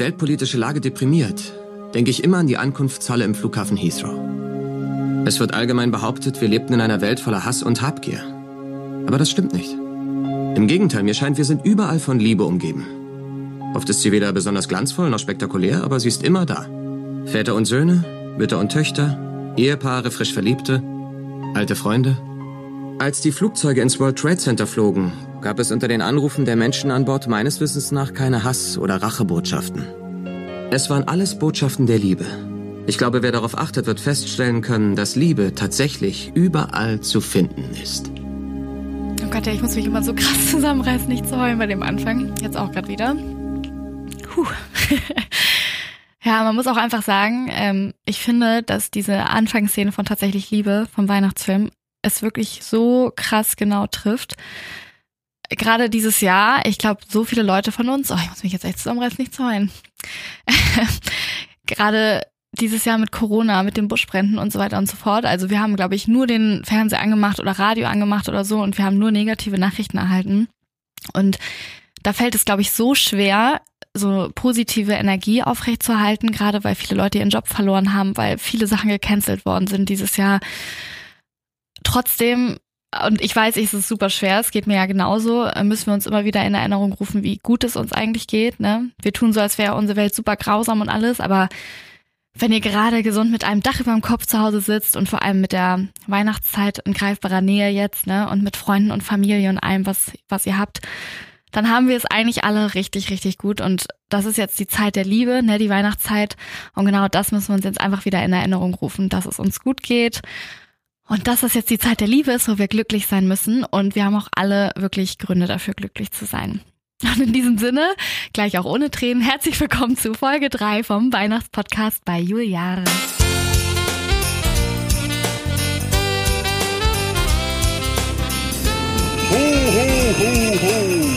weltpolitische Lage deprimiert, denke ich immer an die Ankunftshalle im Flughafen Heathrow. Es wird allgemein behauptet, wir lebten in einer Welt voller Hass und Habgier. Aber das stimmt nicht. Im Gegenteil, mir scheint, wir sind überall von Liebe umgeben. Oft ist sie weder besonders glanzvoll noch spektakulär, aber sie ist immer da. Väter und Söhne, Mütter und Töchter, Ehepaare, frisch Verliebte, alte Freunde. Als die Flugzeuge ins World Trade Center flogen, gab es unter den Anrufen der Menschen an Bord meines Wissens nach keine Hass- oder Rachebotschaften. Es waren alles Botschaften der Liebe. Ich glaube, wer darauf achtet, wird feststellen können, dass Liebe tatsächlich überall zu finden ist. Oh Gott, ich muss mich immer so krass zusammenreißen, nicht zu heulen bei dem Anfang. Jetzt auch gerade wieder. Puh. ja, man muss auch einfach sagen, ähm, ich finde, dass diese Anfangsszene von Tatsächlich Liebe vom Weihnachtsfilm es wirklich so krass genau trifft. Gerade dieses Jahr, ich glaube, so viele Leute von uns, oh, ich muss mich jetzt echt zusammenreißen, nicht zu heulen. Gerade dieses Jahr mit Corona, mit den Buschbränden und so weiter und so fort. Also wir haben, glaube ich, nur den Fernseher angemacht oder Radio angemacht oder so und wir haben nur negative Nachrichten erhalten. Und da fällt es, glaube ich, so schwer, so positive Energie aufrechtzuerhalten, gerade weil viele Leute ihren Job verloren haben, weil viele Sachen gecancelt worden sind dieses Jahr. Trotzdem, und ich weiß, es ist super schwer, es geht mir ja genauso, müssen wir uns immer wieder in Erinnerung rufen, wie gut es uns eigentlich geht. Ne? Wir tun so, als wäre unsere Welt super grausam und alles, aber wenn ihr gerade gesund mit einem Dach über dem Kopf zu Hause sitzt und vor allem mit der Weihnachtszeit in greifbarer Nähe jetzt, ne, und mit Freunden und Familie und allem, was, was ihr habt, dann haben wir es eigentlich alle richtig, richtig gut. Und das ist jetzt die Zeit der Liebe, ne, die Weihnachtszeit. Und genau das müssen wir uns jetzt einfach wieder in Erinnerung rufen, dass es uns gut geht. Und dass das jetzt die Zeit der Liebe ist, wo wir glücklich sein müssen. Und wir haben auch alle wirklich Gründe dafür, glücklich zu sein. Und in diesem Sinne, gleich auch ohne Tränen, herzlich willkommen zu Folge 3 vom Weihnachtspodcast bei Juliare. Ho, ho, ho. Ho,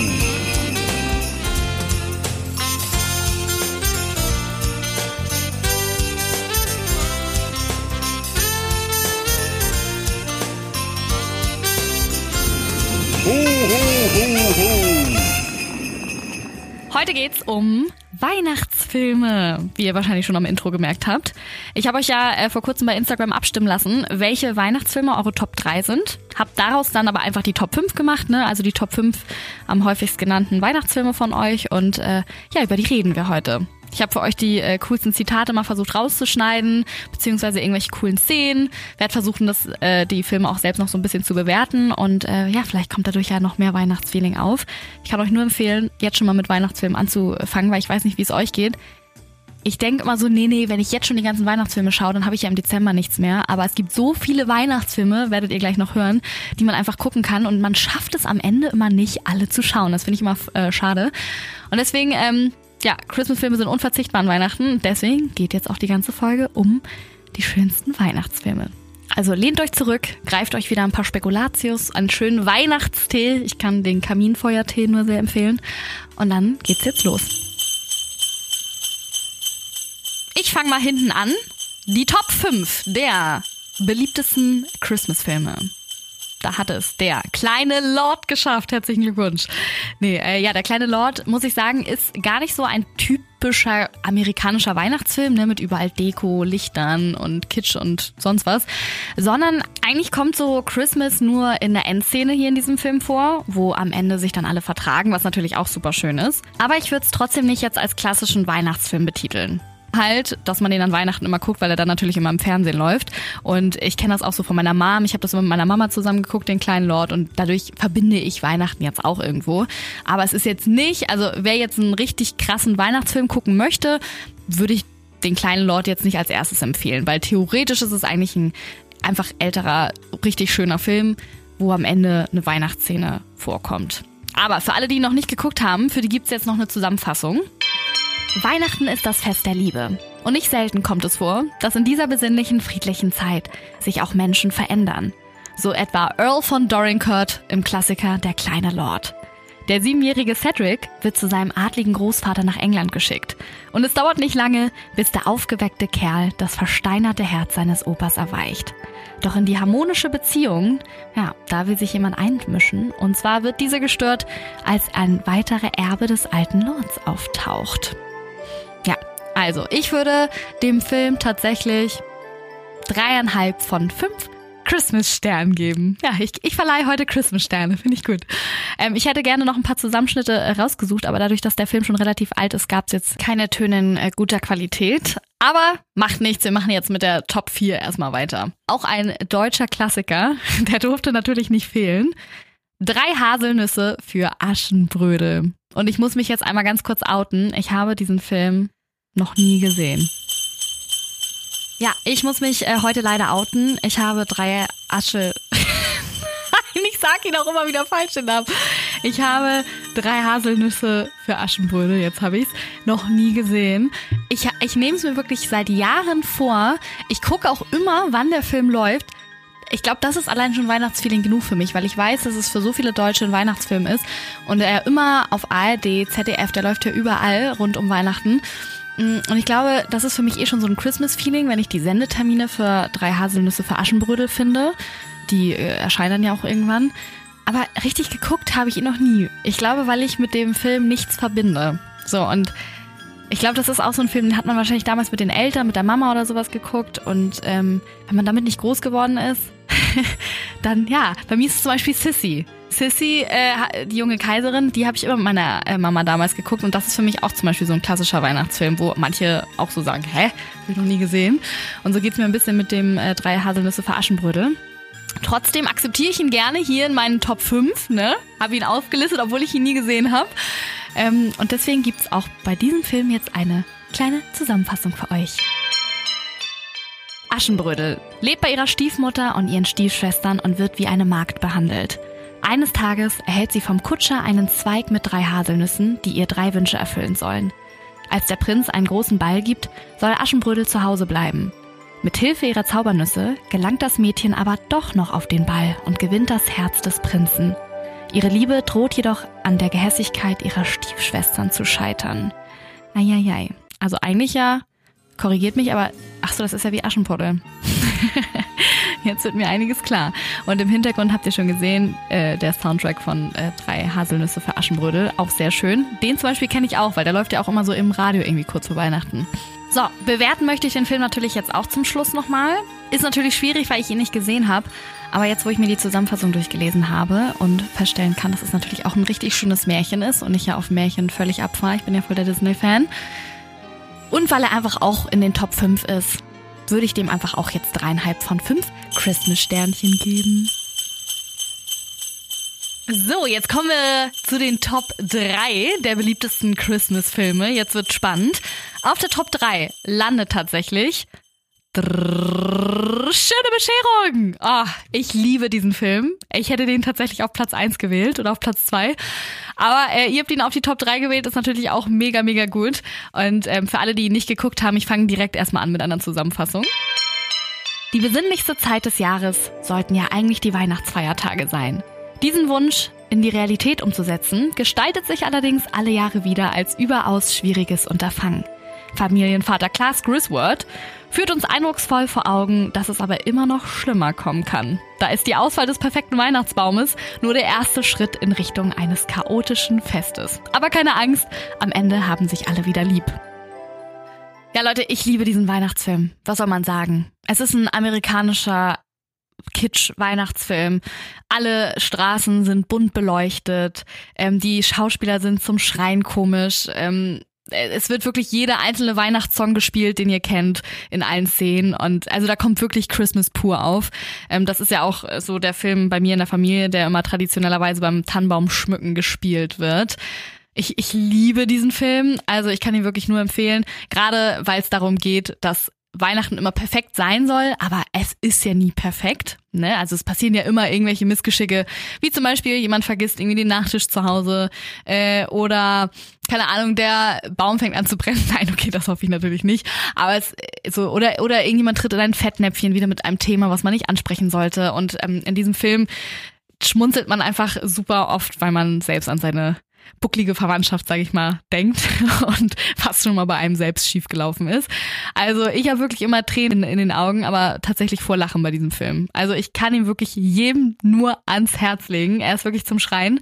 Heute geht's um Weihnachtsfilme, wie ihr wahrscheinlich schon am Intro gemerkt habt. Ich habe euch ja äh, vor kurzem bei Instagram abstimmen lassen, welche Weihnachtsfilme eure Top 3 sind. Hab daraus dann aber einfach die Top 5 gemacht, ne? Also die Top 5 am häufigst genannten Weihnachtsfilme von euch und äh, ja, über die reden wir heute. Ich habe für euch die äh, coolsten Zitate mal versucht rauszuschneiden, beziehungsweise irgendwelche coolen Szenen. Werd versuchen, das, äh, die Filme auch selbst noch so ein bisschen zu bewerten und äh, ja, vielleicht kommt dadurch ja noch mehr Weihnachtsfeeling auf. Ich kann euch nur empfehlen, jetzt schon mal mit Weihnachtsfilmen anzufangen, weil ich weiß nicht, wie es euch geht. Ich denke immer so, nee, nee, wenn ich jetzt schon die ganzen Weihnachtsfilme schaue, dann habe ich ja im Dezember nichts mehr. Aber es gibt so viele Weihnachtsfilme, werdet ihr gleich noch hören, die man einfach gucken kann. Und man schafft es am Ende immer nicht, alle zu schauen. Das finde ich immer äh, schade. Und deswegen, ähm, ja, Christmas-Filme sind unverzichtbar an Weihnachten. Deswegen geht jetzt auch die ganze Folge um die schönsten Weihnachtsfilme. Also lehnt euch zurück, greift euch wieder ein paar Spekulatius, einen schönen Weihnachtstee. Ich kann den Kaminfeuertee nur sehr empfehlen. Und dann geht's jetzt los. Ich fange mal hinten an. Die Top 5 der beliebtesten Christmas-Filme. Da hat es der kleine Lord geschafft. Herzlichen Glückwunsch. Nee, äh, ja, der kleine Lord, muss ich sagen, ist gar nicht so ein typischer amerikanischer Weihnachtsfilm, ne, mit überall Deko, Lichtern und Kitsch und sonst was, sondern eigentlich kommt so Christmas nur in der Endszene hier in diesem Film vor, wo am Ende sich dann alle vertragen, was natürlich auch super schön ist. Aber ich würde es trotzdem nicht jetzt als klassischen Weihnachtsfilm betiteln halt, dass man den an Weihnachten immer guckt, weil er dann natürlich immer im Fernsehen läuft. Und ich kenne das auch so von meiner Mom. Ich habe das immer mit meiner Mama zusammen geguckt, den kleinen Lord. Und dadurch verbinde ich Weihnachten jetzt auch irgendwo. Aber es ist jetzt nicht, also wer jetzt einen richtig krassen Weihnachtsfilm gucken möchte, würde ich den kleinen Lord jetzt nicht als erstes empfehlen, weil theoretisch ist es eigentlich ein einfach älterer, richtig schöner Film, wo am Ende eine Weihnachtsszene vorkommt. Aber für alle, die noch nicht geguckt haben, für die gibt's jetzt noch eine Zusammenfassung. Weihnachten ist das Fest der Liebe. Und nicht selten kommt es vor, dass in dieser besinnlichen, friedlichen Zeit sich auch Menschen verändern. So etwa Earl von Dorincourt im Klassiker Der kleine Lord. Der siebenjährige Cedric wird zu seinem adligen Großvater nach England geschickt. Und es dauert nicht lange, bis der aufgeweckte Kerl das versteinerte Herz seines Opas erweicht. Doch in die harmonische Beziehung, ja, da will sich jemand einmischen. Und zwar wird diese gestört, als ein weiterer Erbe des alten Lords auftaucht. Also, ich würde dem Film tatsächlich dreieinhalb von fünf Christmas-Sternen geben. Ja, ich, ich verleihe heute Christmas-Sterne, finde ich gut. Ähm, ich hätte gerne noch ein paar Zusammenschnitte äh, rausgesucht, aber dadurch, dass der Film schon relativ alt ist, gab es jetzt keine Töne in äh, guter Qualität. Aber macht nichts, wir machen jetzt mit der Top 4 erstmal weiter. Auch ein deutscher Klassiker, der durfte natürlich nicht fehlen. Drei Haselnüsse für Aschenbrödel. Und ich muss mich jetzt einmal ganz kurz outen. Ich habe diesen Film noch nie gesehen. Ja, ich muss mich äh, heute leider outen. Ich habe drei Asche. ich sag ihn auch immer wieder falsch den Namen. Ich habe drei Haselnüsse für Aschenbrödel, jetzt habe ich's, noch nie gesehen. Ich, ich nehme es mir wirklich seit Jahren vor. Ich gucke auch immer, wann der Film läuft. Ich glaube, das ist allein schon Weihnachtsfeeling genug für mich, weil ich weiß, dass es für so viele Deutsche ein Weihnachtsfilm ist und er immer auf ARD, ZDF, der läuft ja überall rund um Weihnachten. Mm, und ich glaube, das ist für mich eh schon so ein Christmas-Feeling, wenn ich die Sendetermine für drei Haselnüsse für Aschenbrödel finde. Die äh, erscheinen dann ja auch irgendwann. Aber richtig geguckt habe ich ihn noch nie. Ich glaube, weil ich mit dem Film nichts verbinde. So, und ich glaube, das ist auch so ein Film, den hat man wahrscheinlich damals mit den Eltern, mit der Mama oder sowas geguckt. Und ähm, wenn man damit nicht groß geworden ist, dann ja, bei mir ist es zum Beispiel Sissy. Sissy, äh, die junge Kaiserin, die habe ich immer mit meiner äh, Mama damals geguckt und das ist für mich auch zum Beispiel so ein klassischer Weihnachtsfilm, wo manche auch so sagen, hä, hab ich noch nie gesehen. Und so geht's mir ein bisschen mit dem äh, drei Haselnüsse für Aschenbrödel. Trotzdem akzeptiere ich ihn gerne hier in meinen Top 5, ne? Habe ihn aufgelistet, obwohl ich ihn nie gesehen habe. Ähm, und deswegen gibt's auch bei diesem Film jetzt eine kleine Zusammenfassung für euch. Aschenbrödel lebt bei ihrer Stiefmutter und ihren Stiefschwestern und wird wie eine Magd behandelt. Eines Tages erhält sie vom Kutscher einen Zweig mit drei Haselnüssen, die ihr drei Wünsche erfüllen sollen. Als der Prinz einen großen Ball gibt, soll Aschenbrödel zu Hause bleiben. Mit Hilfe ihrer Zaubernüsse gelangt das Mädchen aber doch noch auf den Ball und gewinnt das Herz des Prinzen. Ihre Liebe droht jedoch an der Gehässigkeit ihrer Stiefschwestern zu scheitern. Eieiei. Also eigentlich ja, korrigiert mich, aber ach so, das ist ja wie Aschenputtel. Jetzt wird mir einiges klar. Und im Hintergrund habt ihr schon gesehen, äh, der Soundtrack von äh, Drei Haselnüsse für Aschenbrödel. Auch sehr schön. Den zum Beispiel kenne ich auch, weil der läuft ja auch immer so im Radio irgendwie kurz vor Weihnachten. So, bewerten möchte ich den Film natürlich jetzt auch zum Schluss nochmal. Ist natürlich schwierig, weil ich ihn nicht gesehen habe. Aber jetzt, wo ich mir die Zusammenfassung durchgelesen habe und feststellen kann, dass es natürlich auch ein richtig schönes Märchen ist und ich ja auf Märchen völlig abfahre, ich bin ja voll der Disney-Fan. Und weil er einfach auch in den Top 5 ist, würde ich dem einfach auch jetzt dreieinhalb von fünf Christmas-Sternchen geben. So, jetzt kommen wir zu den Top 3 der beliebtesten Christmas-Filme. Jetzt wird spannend. Auf der Top 3 landet tatsächlich schöne Bescherung. Oh, ich liebe diesen Film. Ich hätte den tatsächlich auf Platz 1 gewählt oder auf Platz 2. Aber äh, ihr habt ihn auf die Top 3 gewählt, ist natürlich auch mega, mega gut. Und ähm, für alle, die ihn nicht geguckt haben, ich fange direkt erstmal an mit einer Zusammenfassung. Die besinnlichste Zeit des Jahres sollten ja eigentlich die Weihnachtsfeiertage sein. Diesen Wunsch in die Realität umzusetzen, gestaltet sich allerdings alle Jahre wieder als überaus schwieriges Unterfangen. Familienvater Klaas Griswold führt uns eindrucksvoll vor Augen, dass es aber immer noch schlimmer kommen kann. Da ist die Auswahl des perfekten Weihnachtsbaumes nur der erste Schritt in Richtung eines chaotischen Festes. Aber keine Angst, am Ende haben sich alle wieder lieb. Ja, Leute, ich liebe diesen Weihnachtsfilm. Was soll man sagen? Es ist ein amerikanischer Kitsch-Weihnachtsfilm. Alle Straßen sind bunt beleuchtet. Ähm, die Schauspieler sind zum Schreien komisch. Ähm, es wird wirklich jeder einzelne Weihnachtssong gespielt, den ihr kennt, in allen Szenen. Und also da kommt wirklich Christmas pur auf. Ähm, das ist ja auch so der Film bei mir in der Familie, der immer traditionellerweise beim Tannenbaum schmücken gespielt wird. Ich, ich liebe diesen Film. Also ich kann ihn wirklich nur empfehlen, gerade weil es darum geht, dass Weihnachten immer perfekt sein soll, aber es ist ja nie perfekt. Ne? Also es passieren ja immer irgendwelche Missgeschicke, wie zum Beispiel jemand vergisst irgendwie den Nachtisch zu Hause äh, oder keine Ahnung, der Baum fängt an zu brennen. Nein, okay, das hoffe ich natürlich nicht. Aber es so oder oder irgendjemand tritt in ein Fettnäpfchen wieder mit einem Thema, was man nicht ansprechen sollte. Und ähm, in diesem Film schmunzelt man einfach super oft, weil man selbst an seine bucklige Verwandtschaft, sage ich mal, denkt und was schon mal bei einem selbst schiefgelaufen ist. Also ich habe wirklich immer Tränen in den Augen, aber tatsächlich vor Lachen bei diesem Film. Also ich kann ihn wirklich jedem nur ans Herz legen. Er ist wirklich zum Schreien.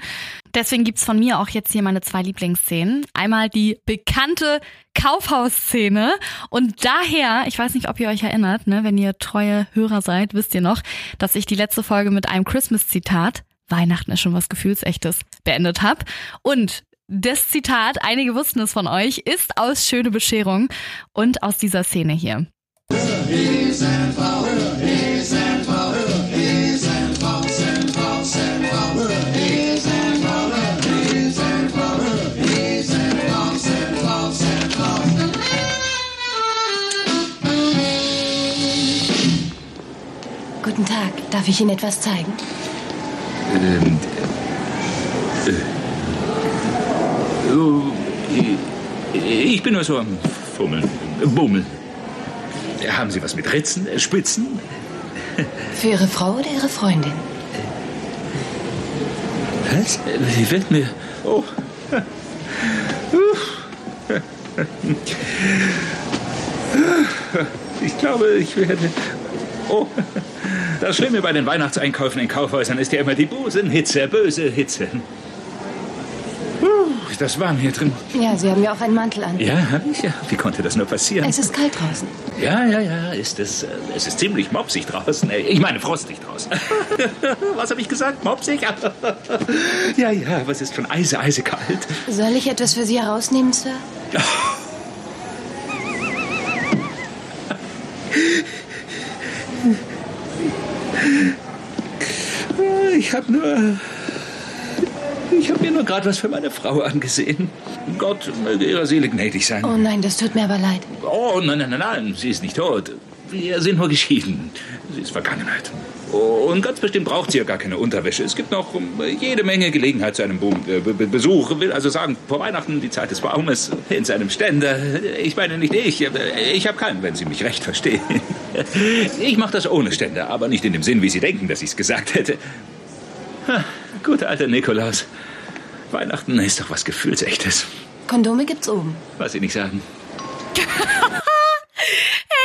Deswegen gibt's von mir auch jetzt hier meine zwei Lieblingsszenen. Einmal die bekannte Kaufhausszene und daher, ich weiß nicht, ob ihr euch erinnert, ne, wenn ihr treue Hörer seid, wisst ihr noch, dass ich die letzte Folge mit einem Christmas-Zitat Weihnachten ist schon was Gefühlsechtes beendet habe. Und das Zitat, einige wussten es von euch, ist aus Schöne Bescherung und aus dieser Szene hier. Guten Tag. Darf ich Ihnen etwas zeigen? Ähm, äh, oh, ich- ich bin nur so am Fummeln, Bummeln. Haben Sie was mit Ritzen, äh, Spitzen? Für Ihre Frau oder Ihre Freundin? Was? Sie wird mir... Oh. Ich glaube, ich werde... Oh. Das Schlimme bei den Weihnachtseinkäufen in Kaufhäusern ist ja immer die Busenhitze, böse Hitze. Uh, Das war mir drin. Ja, Sie haben ja auch einen Mantel an. Ja, hab ich ja. Wie konnte das nur passieren? Es ist kalt draußen. Ja, ja, ja, ist es. äh, Es ist ziemlich mopsig draußen. Äh, Ich meine, frostig draußen. Was habe ich gesagt? Mopsig? Ja, ja, aber es ist schon eise, eisekalt. Soll ich etwas für Sie herausnehmen, Sir? habe nur. Ich habe mir nur gerade was für meine Frau angesehen. Gott möge ihrer Seele gnädig sein. Oh nein, das tut mir aber leid. Oh, nein, nein, nein, nein, sie ist nicht tot. Wir sind nur geschieden. Sie ist Vergangenheit. Oh, Und ganz bestimmt braucht sie ja gar keine Unterwäsche. Es gibt noch jede Menge Gelegenheit zu einem äh, Be Be Besuch. Will also sagen, vor Weihnachten die Zeit des Baumes in seinem Ständer. Ich meine nicht ich. Ich habe keinen, wenn Sie mich recht verstehen. Ich mache das ohne Ständer, aber nicht in dem Sinn, wie Sie denken, dass ich es gesagt hätte. Guter alter Nikolaus. Weihnachten ist doch was Gefühlsechtes. Kondome gibt's oben. Was Sie nicht sagen.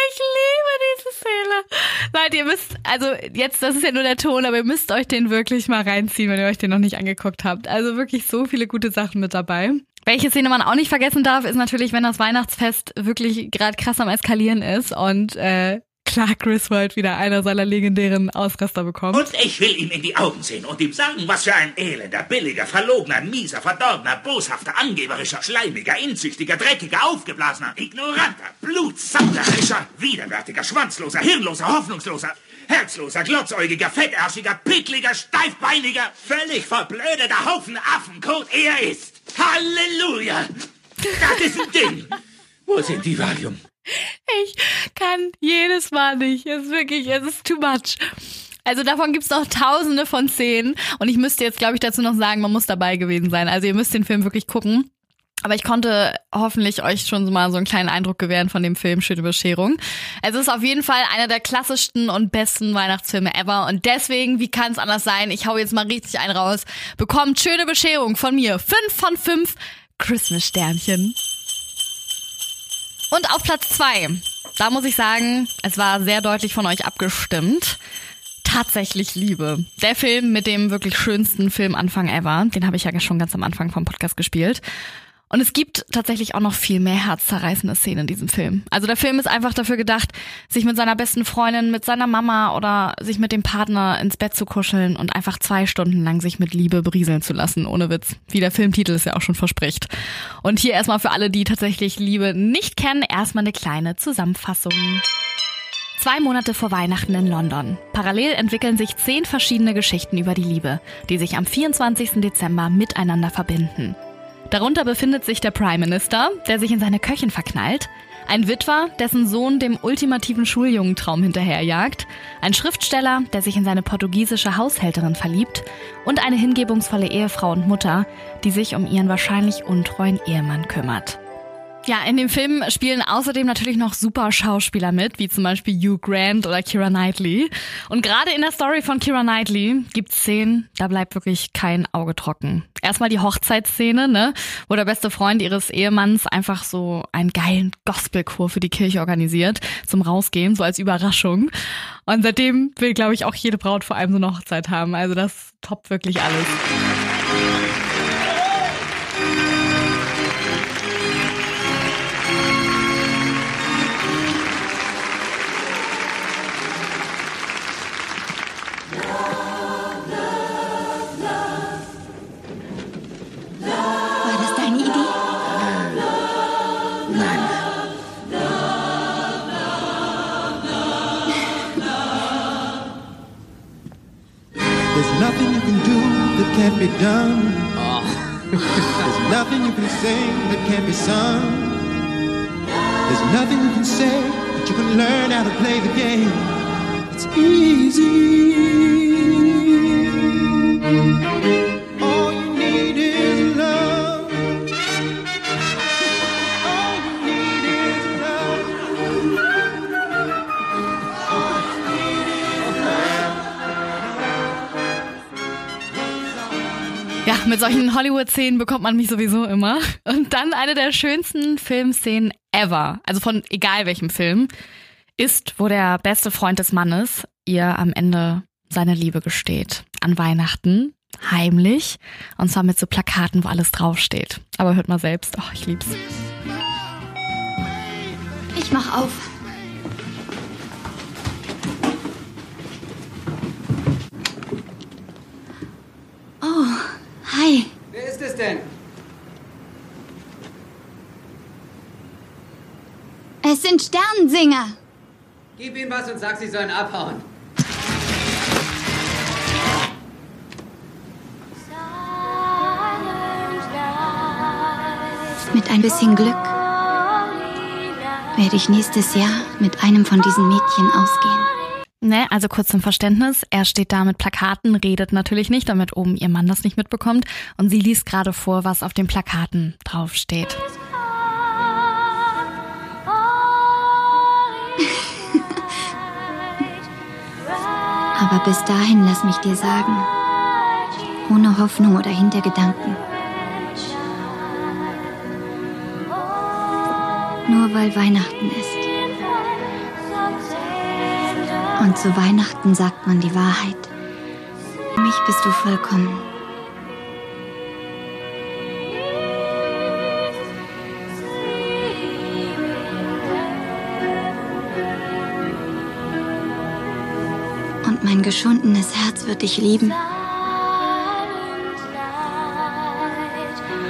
Ich liebe diese Szene. Leute, ihr müsst, also jetzt, das ist ja nur der Ton, aber ihr müsst euch den wirklich mal reinziehen, wenn ihr euch den noch nicht angeguckt habt. Also wirklich so viele gute Sachen mit dabei. Welche Szene man auch nicht vergessen darf, ist natürlich, wenn das Weihnachtsfest wirklich gerade krass am Eskalieren ist und äh, Clark Griswold wieder einer seiner legendären Ausraster bekommt. Und ich will ihm in die Augen sehen und ihm sagen, was für ein elender, billiger, verlogener, mieser, verdorbener, boshafter, angeberischer, schleimiger, inzüchtiger, dreckiger, aufgeblasener, ignoranter, blutsauderischer, widerwärtiger, schwanzloser, hirnloser, hoffnungsloser, herzloser, glotzäugiger, fettärschiger, pickliger, steifbeiniger, völlig verblödeter Haufen Affenkot er ist. Halleluja! Das ist ein Ding! Wo sind die Valium? Ich kann jedes Mal nicht. Es ist wirklich, es ist too much. Also davon gibt's noch tausende von Szenen. Und ich müsste jetzt, glaube ich, dazu noch sagen, man muss dabei gewesen sein. Also ihr müsst den Film wirklich gucken. Aber ich konnte hoffentlich euch schon mal so einen kleinen Eindruck gewähren von dem Film Schöne Bescherung. Es ist auf jeden Fall einer der klassischsten und besten Weihnachtsfilme ever. Und deswegen, wie kann es anders sein? Ich hau jetzt mal richtig einen raus. Bekommt Schöne Bescherung von mir. Fünf von fünf Christmas-Sternchen. Und auf Platz zwei, da muss ich sagen, es war sehr deutlich von euch abgestimmt. Tatsächlich Liebe. Der Film mit dem wirklich schönsten Filmanfang ever. Den habe ich ja schon ganz am Anfang vom Podcast gespielt. Und es gibt tatsächlich auch noch viel mehr herzzerreißende Szenen in diesem Film. Also der Film ist einfach dafür gedacht, sich mit seiner besten Freundin, mit seiner Mama oder sich mit dem Partner ins Bett zu kuscheln und einfach zwei Stunden lang sich mit Liebe berieseln zu lassen. Ohne Witz. Wie der Filmtitel es ja auch schon verspricht. Und hier erstmal für alle, die tatsächlich Liebe nicht kennen, erstmal eine kleine Zusammenfassung. Zwei Monate vor Weihnachten in London. Parallel entwickeln sich zehn verschiedene Geschichten über die Liebe, die sich am 24. Dezember miteinander verbinden. Darunter befindet sich der Prime Minister, der sich in seine Köchin verknallt, ein Witwer, dessen Sohn dem ultimativen Schuljungentraum hinterherjagt, ein Schriftsteller, der sich in seine portugiesische Haushälterin verliebt und eine hingebungsvolle Ehefrau und Mutter, die sich um ihren wahrscheinlich untreuen Ehemann kümmert. Ja, in dem Film spielen außerdem natürlich noch super Schauspieler mit, wie zum Beispiel Hugh Grant oder Kira Knightley. Und gerade in der Story von Kira Knightley gibt's Szenen, da bleibt wirklich kein Auge trocken. Erstmal die Hochzeitsszene, ne, wo der beste Freund ihres Ehemanns einfach so einen geilen Gospelchor für die Kirche organisiert zum Rausgehen, so als Überraschung. Und seitdem will, glaube ich, auch jede Braut vor allem so eine Hochzeit haben. Also das toppt wirklich alles. Can't be done. Oh. There's nothing you can sing that can't be sung. There's nothing you can say, but you can learn how to play the game. It's easy. Mit solchen Hollywood-Szenen bekommt man mich sowieso immer. Und dann eine der schönsten Filmszenen ever, also von egal welchem Film, ist, wo der beste Freund des Mannes ihr am Ende seine Liebe gesteht. An Weihnachten, heimlich, und zwar mit so Plakaten, wo alles draufsteht. Aber hört mal selbst, oh, ich lieb's. Ich mach auf. Oh, hi. Wer ist es denn? Es sind Sternensinger. Gib ihm was und sag, sie sollen abhauen. Mit ein bisschen Glück werde ich nächstes Jahr mit einem von diesen Mädchen ausgehen. Ne, also kurz zum Verständnis. Er steht da mit Plakaten, redet natürlich nicht, damit oben ihr Mann das nicht mitbekommt. Und sie liest gerade vor, was auf den Plakaten draufsteht. Aber bis dahin lass mich dir sagen, ohne Hoffnung oder Hintergedanken. Nur weil Weihnachten ist. Und zu Weihnachten sagt man die Wahrheit. Für mich bist du vollkommen. Mein geschundenes Herz wird dich lieben,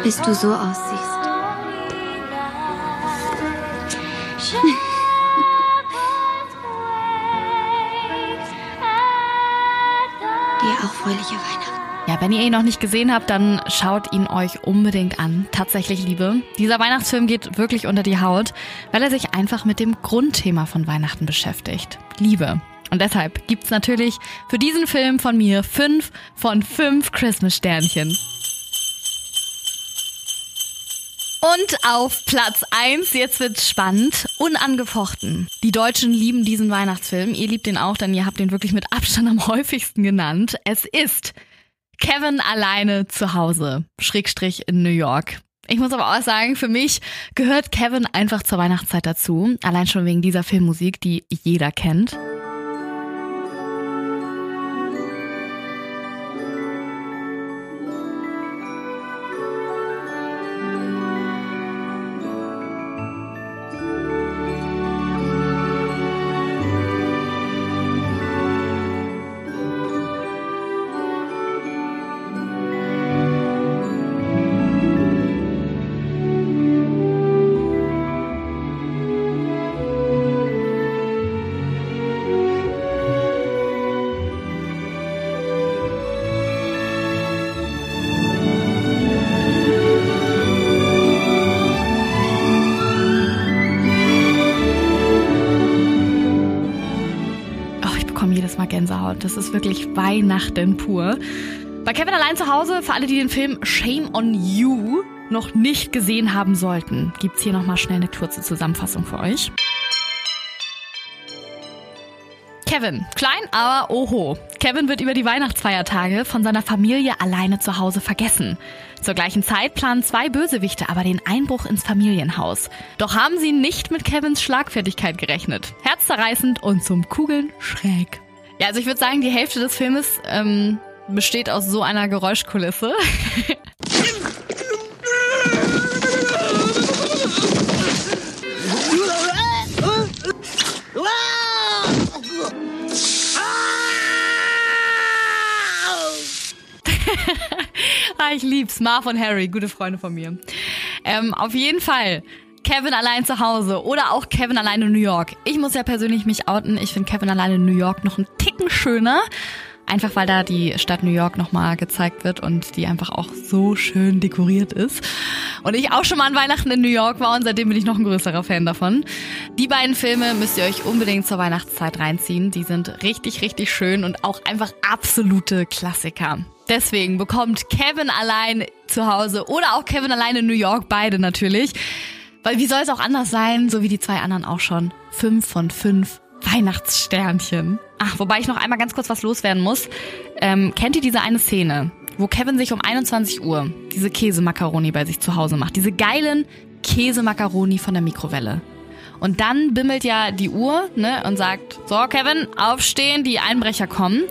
bis du so aussiehst. Dir auch fröhliche Weihnachten. Ja, wenn ihr ihn noch nicht gesehen habt, dann schaut ihn euch unbedingt an. Tatsächlich, Liebe. Dieser Weihnachtsfilm geht wirklich unter die Haut, weil er sich einfach mit dem Grundthema von Weihnachten beschäftigt. Liebe. Und deshalb gibt's natürlich für diesen Film von mir fünf von fünf Christmas-Sternchen. Und auf Platz 1, jetzt wird's spannend, unangefochten. Die Deutschen lieben diesen Weihnachtsfilm. Ihr liebt ihn auch, denn ihr habt ihn wirklich mit Abstand am häufigsten genannt. Es ist Kevin alleine zu Hause, Schrägstrich in New York. Ich muss aber auch sagen, für mich gehört Kevin einfach zur Weihnachtszeit dazu. Allein schon wegen dieser Filmmusik, die jeder kennt. Weihnachten pur. Bei Kevin allein zu Hause, für alle, die den Film Shame on You noch nicht gesehen haben sollten, gibt's hier nochmal schnell eine kurze Zusammenfassung für euch. Kevin, klein, aber oho. Kevin wird über die Weihnachtsfeiertage von seiner Familie alleine zu Hause vergessen. Zur gleichen Zeit planen zwei Bösewichte aber den Einbruch ins Familienhaus. Doch haben sie nicht mit Kevins Schlagfertigkeit gerechnet. Herzzerreißend und zum Kugeln schräg. Ja, also ich würde sagen, die Hälfte des Filmes ähm, besteht aus so einer Geräuschkulisse. ah, ich lieb's. Marv und Harry, gute Freunde von mir. Ähm, auf jeden Fall. Kevin allein zu Hause oder auch Kevin allein in New York. Ich muss ja persönlich mich outen. Ich finde Kevin allein in New York noch einen Ticken schöner. Einfach weil da die Stadt New York nochmal gezeigt wird und die einfach auch so schön dekoriert ist. Und ich auch schon mal an Weihnachten in New York war und seitdem bin ich noch ein größerer Fan davon. Die beiden Filme müsst ihr euch unbedingt zur Weihnachtszeit reinziehen. Die sind richtig, richtig schön und auch einfach absolute Klassiker. Deswegen bekommt Kevin allein zu Hause oder auch Kevin allein in New York, beide natürlich. Weil wie soll es auch anders sein, so wie die zwei anderen auch schon. Fünf von fünf Weihnachtssternchen. Ach, wobei ich noch einmal ganz kurz was loswerden muss. Ähm, kennt ihr diese eine Szene, wo Kevin sich um 21 Uhr diese Käsemakaroni bei sich zu Hause macht? Diese geilen Käsemakaroni von der Mikrowelle. Und dann bimmelt ja die Uhr ne, und sagt, so Kevin, aufstehen, die Einbrecher kommen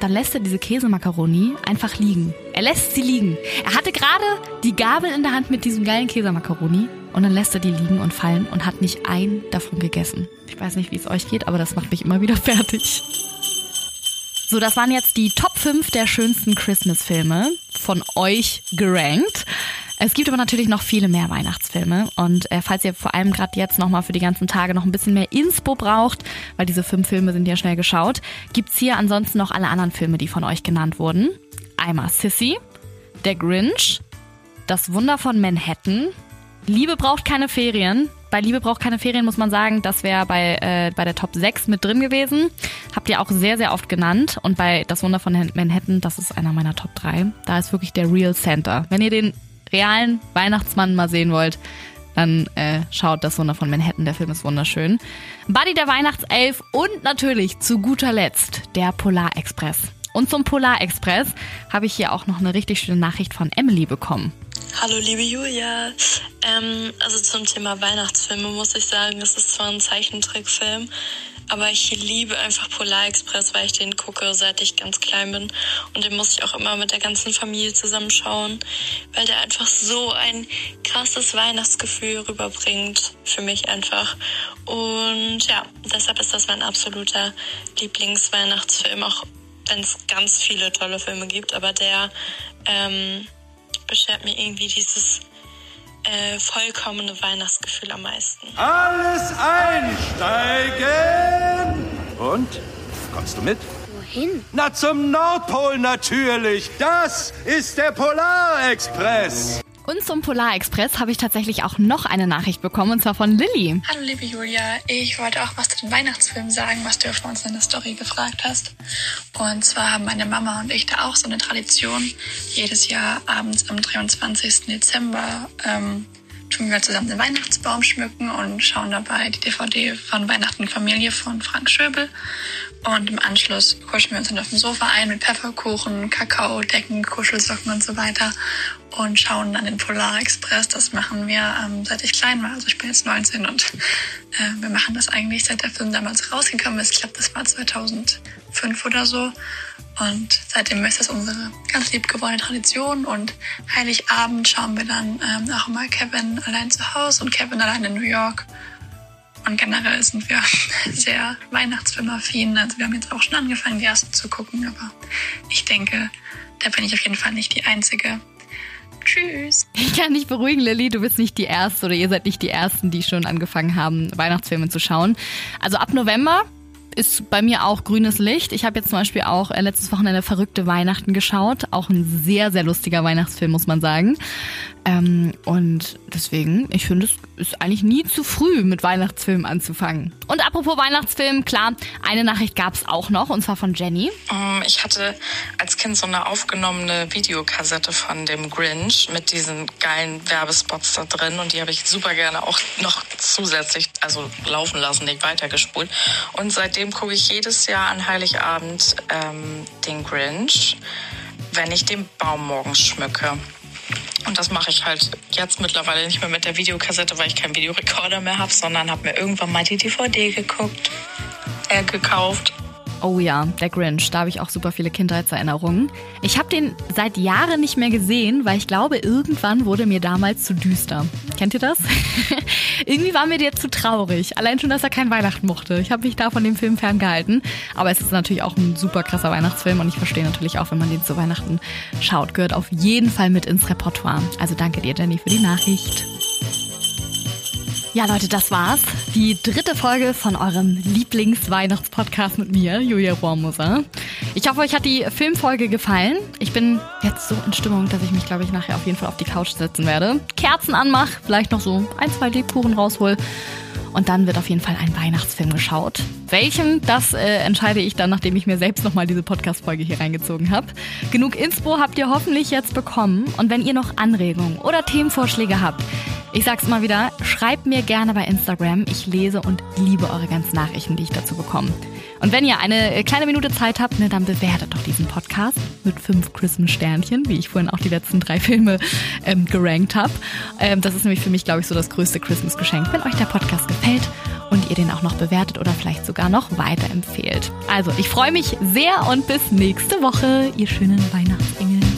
dann lässt er diese Käsemakaroni einfach liegen. Er lässt sie liegen. Er hatte gerade die Gabel in der Hand mit diesem geilen Käsemakaroni und dann lässt er die liegen und fallen und hat nicht einen davon gegessen. Ich weiß nicht, wie es euch geht, aber das macht mich immer wieder fertig. So, das waren jetzt die Top 5 der schönsten Christmas-Filme von euch gerankt. Es gibt aber natürlich noch viele mehr Weihnachtsfilme und äh, falls ihr vor allem gerade jetzt nochmal für die ganzen Tage noch ein bisschen mehr Inspo braucht, weil diese fünf Filme sind ja schnell geschaut, gibt's hier ansonsten noch alle anderen Filme, die von euch genannt wurden. Einmal Sissy, Der Grinch, Das Wunder von Manhattan, Liebe braucht keine Ferien. Bei Liebe braucht keine Ferien muss man sagen, das wäre bei, äh, bei der Top 6 mit drin gewesen. Habt ihr auch sehr, sehr oft genannt. Und bei Das Wunder von Manhattan, das ist einer meiner Top 3. Da ist wirklich der Real Center. Wenn ihr den realen Weihnachtsmann mal sehen wollt, dann äh, schaut das Wunder von Manhattan. Der Film ist wunderschön. Buddy der Weihnachtself und natürlich zu guter Letzt der Polarexpress. Und zum Polarexpress habe ich hier auch noch eine richtig schöne Nachricht von Emily bekommen. Hallo liebe Julia. Ähm, also zum Thema Weihnachtsfilme muss ich sagen, es ist zwar ein Zeichentrickfilm, aber ich liebe einfach Polar Express, weil ich den gucke, seit ich ganz klein bin. Und den muss ich auch immer mit der ganzen Familie zusammenschauen, weil der einfach so ein krasses Weihnachtsgefühl rüberbringt. Für mich einfach. Und ja, deshalb ist das mein absoluter Lieblingsweihnachtsfilm, auch wenn es ganz viele tolle Filme gibt. Aber der ähm, beschert mir irgendwie dieses äh, vollkommene Weihnachtsgefühl am meisten. Alles einsteigen! Und? Kommst du mit? Wohin? Na, zum Nordpol natürlich. Das ist der Polarexpress. Und zum Polarexpress habe ich tatsächlich auch noch eine Nachricht bekommen, und zwar von Lilly. Hallo liebe Julia, ich wollte auch was zu den Weihnachtsfilmen sagen, was du vor uns in der Story gefragt hast. Und zwar haben meine Mama und ich da auch so eine Tradition. Jedes Jahr abends am 23. Dezember ähm, tun wir zusammen den Weihnachtsbaum schmücken und schauen dabei die DVD von Weihnachten Familie von Frank Schöbel. Und im Anschluss kuscheln wir uns dann auf dem Sofa ein mit Pfefferkuchen, Kakao, Decken, Kuschelsocken und so weiter und schauen dann den Polar Express. Das machen wir ähm, seit ich klein war. Also ich bin jetzt 19 und äh, wir machen das eigentlich seit der Film damals rausgekommen ist. Ich glaube, das war 2005 oder so. Und seitdem ist das unsere ganz lieb gewordene Tradition. Und Heiligabend schauen wir dann ähm, auch immer Kevin allein zu Hause und Kevin allein in New York. Und generell sind wir sehr Weihnachtsfilmaffin. Also wir haben jetzt auch schon angefangen, die ersten zu gucken. Aber ich denke, da bin ich auf jeden Fall nicht die Einzige. Tschüss. Ich kann dich beruhigen, Lilly. Du bist nicht die Erste oder ihr seid nicht die Ersten, die schon angefangen haben, Weihnachtsfilme zu schauen. Also ab November ist bei mir auch grünes Licht. Ich habe jetzt zum Beispiel auch äh, letztes Wochenende Verrückte Weihnachten geschaut. Auch ein sehr, sehr lustiger Weihnachtsfilm, muss man sagen. Ähm, und deswegen, ich finde, es ist eigentlich nie zu früh, mit Weihnachtsfilmen anzufangen. Und apropos Weihnachtsfilm, klar, eine Nachricht gab es auch noch, und zwar von Jenny. Ähm, Ich hatte als Kind so eine aufgenommene Videokassette von dem Grinch mit diesen geilen Werbespots da drin und die habe ich super gerne auch noch zusätzlich also laufen lassen, nicht weitergespult. Und seitdem gucke ich jedes Jahr an Heiligabend ähm, den Grinch, wenn ich den Baum morgens schmücke. Und das mache ich halt jetzt mittlerweile nicht mehr mit der Videokassette, weil ich keinen Videorekorder mehr habe, sondern habe mir irgendwann mal die DVD geguckt, äh, gekauft. Oh ja, der Grinch, da habe ich auch super viele Kindheitserinnerungen. Ich habe den seit Jahren nicht mehr gesehen, weil ich glaube, irgendwann wurde mir damals zu düster. Kennt ihr das? Irgendwie war mir der zu traurig. Allein schon, dass er kein Weihnachten mochte. Ich habe mich da von dem Film ferngehalten. Aber es ist natürlich auch ein super krasser Weihnachtsfilm und ich verstehe natürlich auch, wenn man den zu Weihnachten schaut, gehört auf jeden Fall mit ins Repertoire. Also danke dir, Jenny, für die Nachricht. Ja, Leute, das war's. Die dritte Folge von eurem Lieblings-Weihnachtspodcast mit mir, Julia Rohrmoser. Ich hoffe, euch hat die Filmfolge gefallen. Ich bin jetzt so in Stimmung, dass ich mich, glaube ich, nachher auf jeden Fall auf die Couch setzen werde. Kerzen anmach, vielleicht noch so ein, zwei Lebkuchen raushol. Und dann wird auf jeden Fall ein Weihnachtsfilm geschaut. Welchen, das äh, entscheide ich dann, nachdem ich mir selbst nochmal diese Podcast-Folge hier reingezogen habe. Genug Inspo habt ihr hoffentlich jetzt bekommen. Und wenn ihr noch Anregungen oder Themenvorschläge habt, ich sag's mal wieder, schreibt mir gerne bei Instagram. Ich lese und liebe eure ganzen Nachrichten, die ich dazu bekomme. Und wenn ihr eine kleine Minute Zeit habt, ne, dann bewertet doch diesen Podcast mit fünf Christmas-Sternchen, wie ich vorhin auch die letzten drei Filme ähm, gerankt habe. Ähm, das ist nämlich für mich, glaube ich, so das größte Christmas-Geschenk, wenn euch der Podcast gefällt und ihr den auch noch bewertet oder vielleicht sogar noch weiterempfehlt. Also, ich freue mich sehr und bis nächste Woche, ihr schönen Weihnachtsengel.